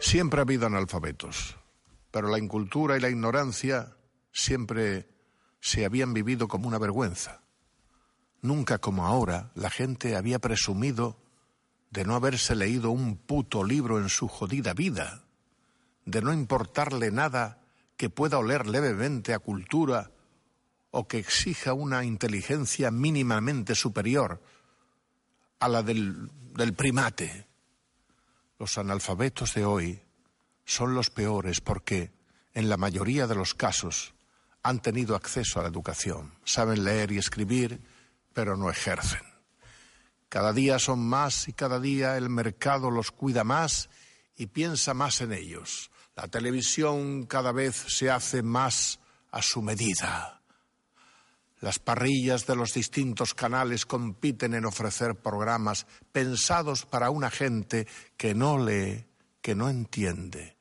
Siempre ha habido analfabetos, pero la incultura y la ignorancia siempre se habían vivido como una vergüenza. Nunca como ahora la gente había presumido de no haberse leído un puto libro en su jodida vida, de no importarle nada que pueda oler levemente a cultura o que exija una inteligencia mínimamente superior a la del, del primate. Los analfabetos de hoy son los peores porque, en la mayoría de los casos, han tenido acceso a la educación, saben leer y escribir, pero no ejercen. Cada día son más y cada día el mercado los cuida más y piensa más en ellos. La televisión cada vez se hace más a su medida. Las parrillas de los distintos canales compiten en ofrecer programas pensados para una gente que no lee, que no entiende,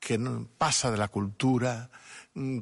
que no pasa de la cultura,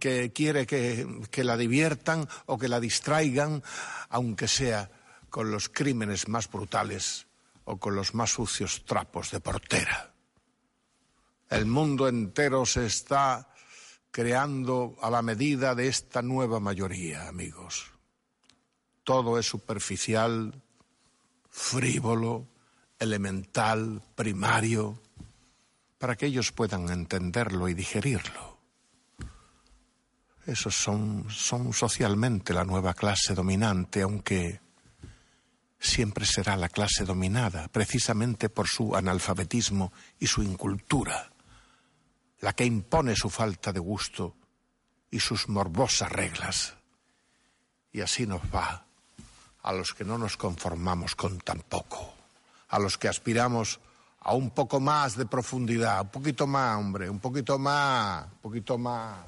que quiere que la diviertan o que la distraigan, aunque sea con los crímenes más brutales o con los más sucios trapos de portera. El mundo entero se está creando a la medida de esta nueva mayoría, amigos. Todo es superficial, frívolo, elemental, primario, para que ellos puedan entenderlo y digerirlo. Esos son, son socialmente la nueva clase dominante, aunque siempre será la clase dominada, precisamente por su analfabetismo y su incultura, la que impone su falta de gusto y sus morbosas reglas. Y así nos va a los que no nos conformamos con tan poco, a los que aspiramos a un poco más de profundidad, un poquito más, hombre, un poquito más, un poquito más.